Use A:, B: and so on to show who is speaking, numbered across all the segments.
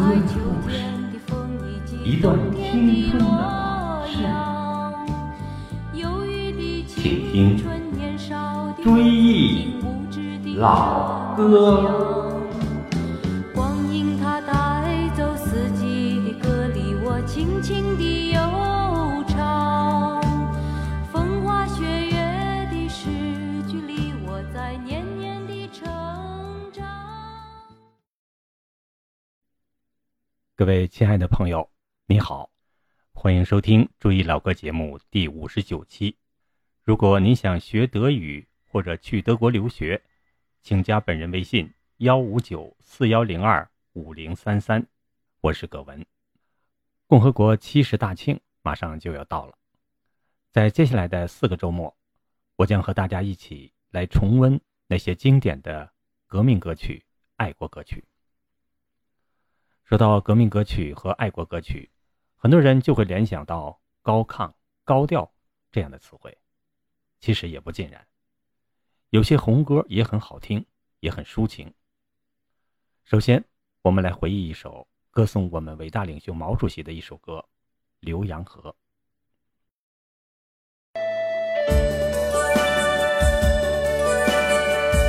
A: 歌的故事，一段青春的往事。请听《追忆老歌》。
B: 各位亲爱的朋友，你好，欢迎收听《注意老歌》节目第五十九期。如果您想学德语或者去德国留学，请加本人微信：幺五九四幺零二五零三三。我是葛文。共和国七十大庆马上就要到了，在接下来的四个周末，我将和大家一起来重温那些经典的革命歌曲、爱国歌曲。说到革命歌曲和爱国歌曲，很多人就会联想到高亢、高调这样的词汇。其实也不尽然，有些红歌也很好听，也很抒情。首先，我们来回忆一首歌颂我们伟大领袖毛主席的一首歌《浏阳河》。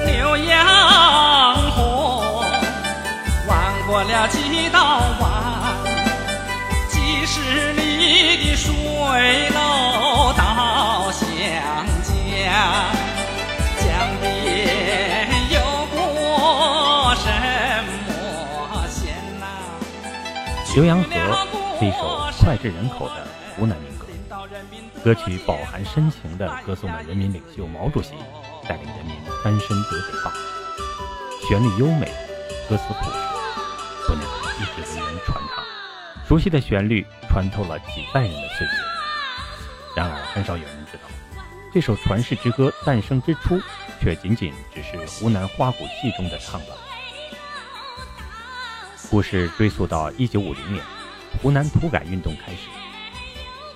C: 浏阳河，弯过了几道弯，几十里的水路到湘江，江边有过什么县呐？
B: 浏阳河是一首脍炙人口的湖南民歌，歌。曲饱含深情的歌颂了人民领袖毛主席带领人民翻身得解放，旋律优美，歌词朴实，多年来一直为人传唱。熟悉的旋律穿透了几代人的岁月。然而，很少有人知道，这首传世之歌诞生之初，却仅仅只是湖南花鼓戏中的唱段。故事追溯到一九五零年，湖南土改运动开始。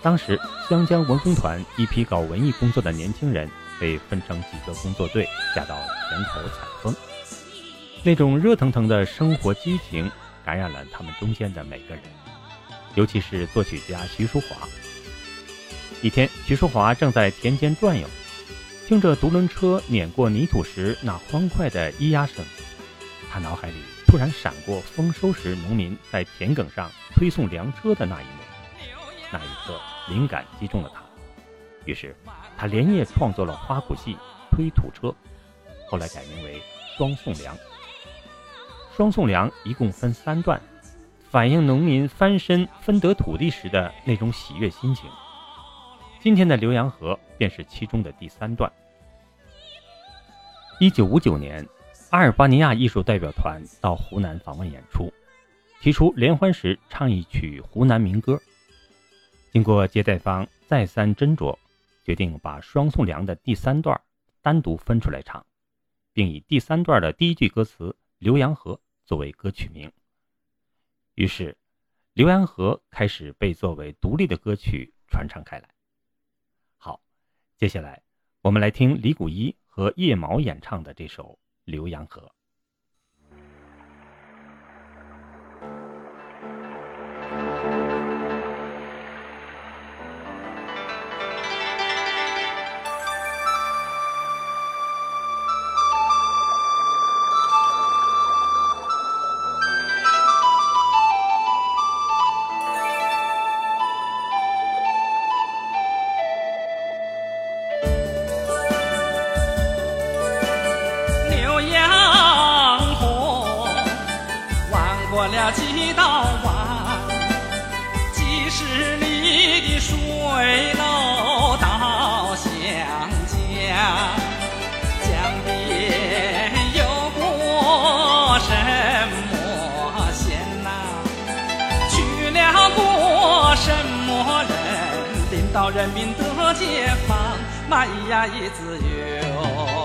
B: 当时，湘江文工团一批搞文艺工作的年轻人被分成几个工作队，下到田头采风。那种热腾腾的生活激情感染了他们中间的每个人，尤其是作曲家徐淑华。一天，徐淑华正在田间转悠，听着独轮车碾过泥土时那欢快的咿呀声，他脑海里突然闪过丰收时农民在田埂上推送粮车的那一幕。那一刻，灵感击中了他，于是他连夜创作了花鼓戏《推土车》，后来改名为《双送粮》。《双送粮》一共分三段，反映农民翻身分得土地时的那种喜悦心情。今天的《浏阳河》便是其中的第三段。一九五九年，阿尔巴尼亚艺术代表团到湖南访问演出，提出联欢时唱一曲湖南民歌。经过接待方再三斟酌，决定把《双送粮》的第三段单独分出来唱，并以第三段的第一句歌词“浏阳河”作为歌曲名。于是，《浏阳河》开始被作为独立的歌曲传唱开来。好，接下来我们来听李谷一和叶毛演唱的这首《浏阳河》。
C: 过了几道弯，几十里的水路到湘江，江边有过什么县呐？去了过什么人？领导人民得解放，嘛咿呀咿自由。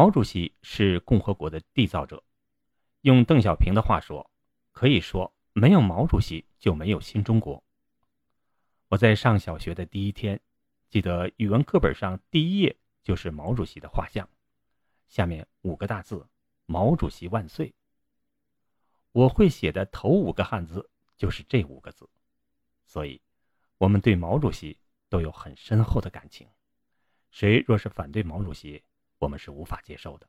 D: 毛主席
B: 是共和国的缔造者，用邓小平的话说，可以说没有毛主席就没有新中国。我在上小学的第一天，记得语文课本上第一页就是毛主席的画像，下面五个大字“毛主席万岁”。我会写的头五个汉字就是这五个字，所以我们对毛主席都有很深厚的感情。谁若是反对毛主席，我们是无法接受的。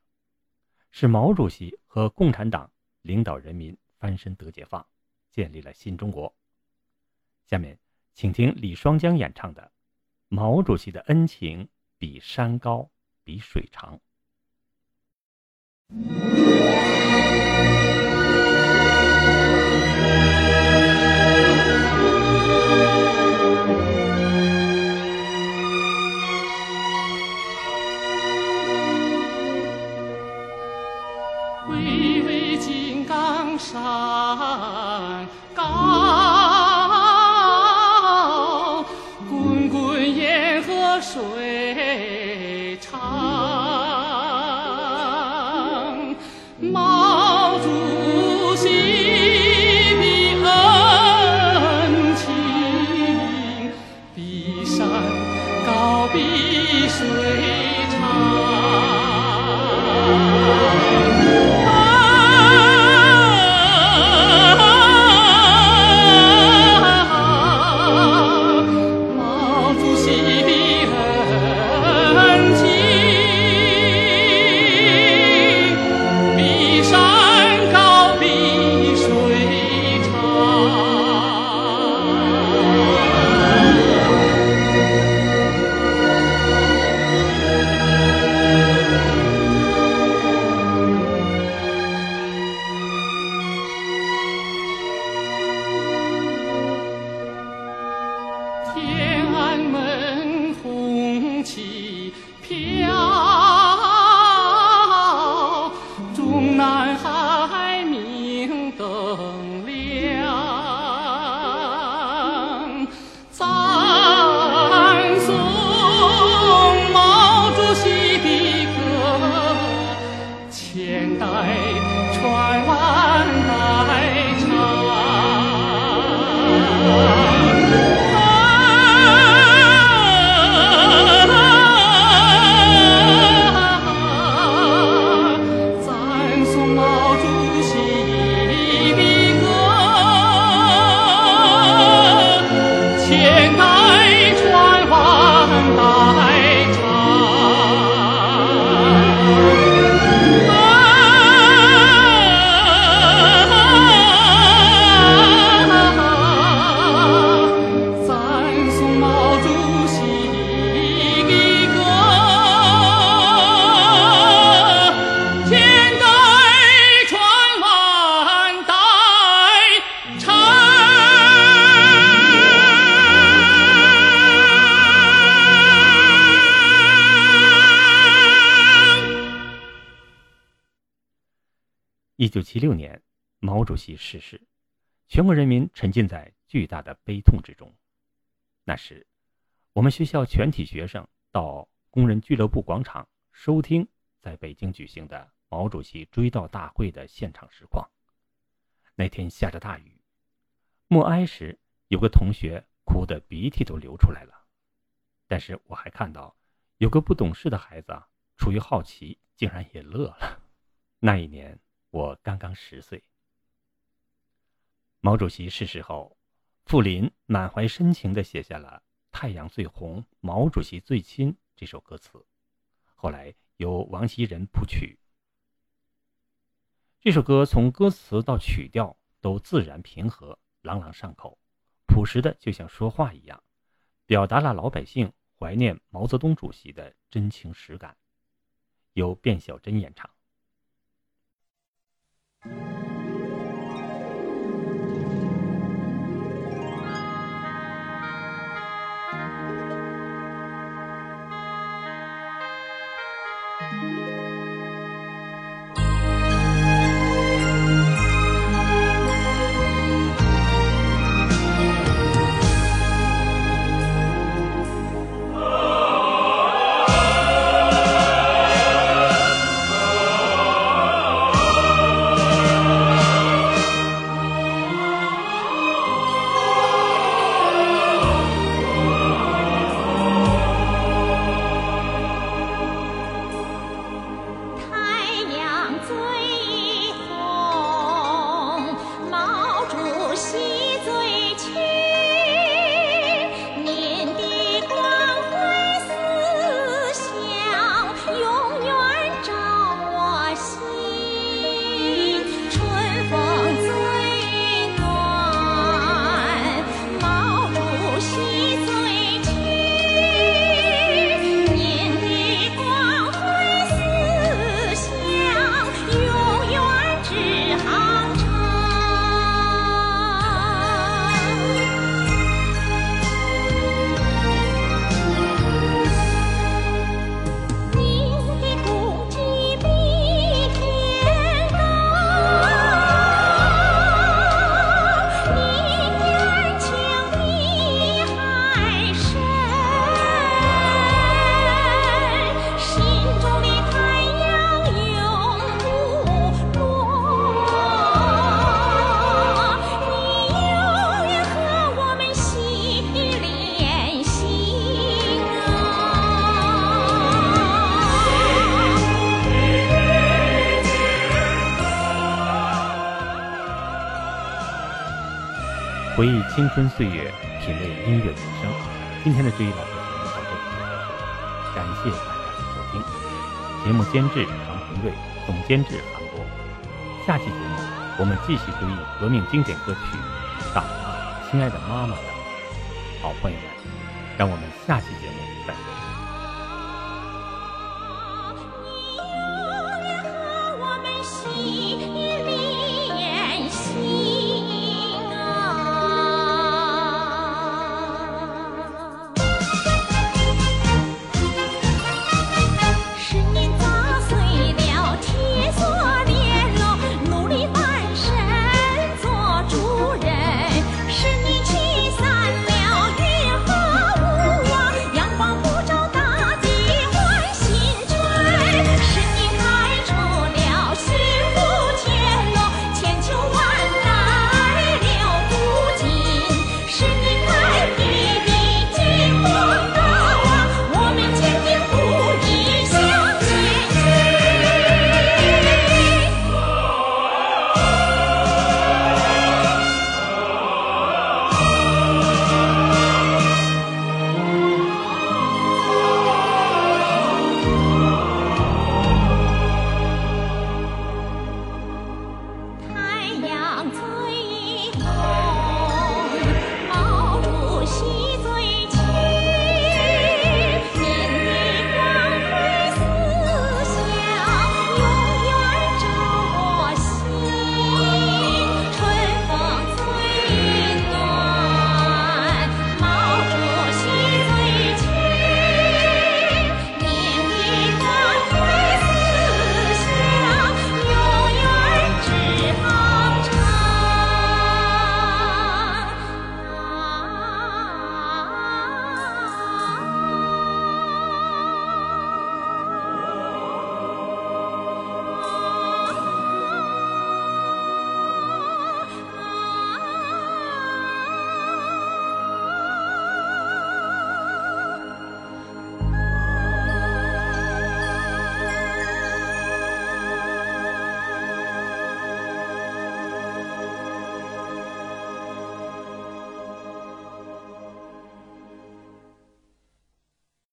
B: 是毛主席和共产党领导人民翻身得解放，建立了新中国。下面，请听李双江演唱的《毛主席的恩情比山高，比水长》。
E: 水。
B: 一九七六年，毛主席逝世，全国人民沉浸在巨大的悲痛之中。那时，我们学校全体学生到工人俱乐部广场收听在北京举行的毛主席追悼大会的现场实况。那天下着大雨，默哀时，有个同学哭得鼻涕都流出来了。但是我还看到，有个不懂事的孩子，出于好奇，竟然也乐了。那一年。我刚刚十岁。毛主席逝世后，傅林满怀深情地写下了《太阳最红，毛主席最亲》这首歌词，后来由王希仁谱曲。这首歌从歌词到曲调都自然平和、朗朗上口，朴实的就像说话一样，表达了老百姓怀念毛泽东主席的真情实感。由卞小珍演唱。Thank you. 回忆青春岁月，品味音乐人生。今天的这一老歌节目到这里就结束了，感谢大家的收听。节目监制唐平瑞，总监制韩波。下期节目我们继续追忆革命经典歌曲《党啊，亲爱的妈妈》的。好朋友们，让我们下期节目再会。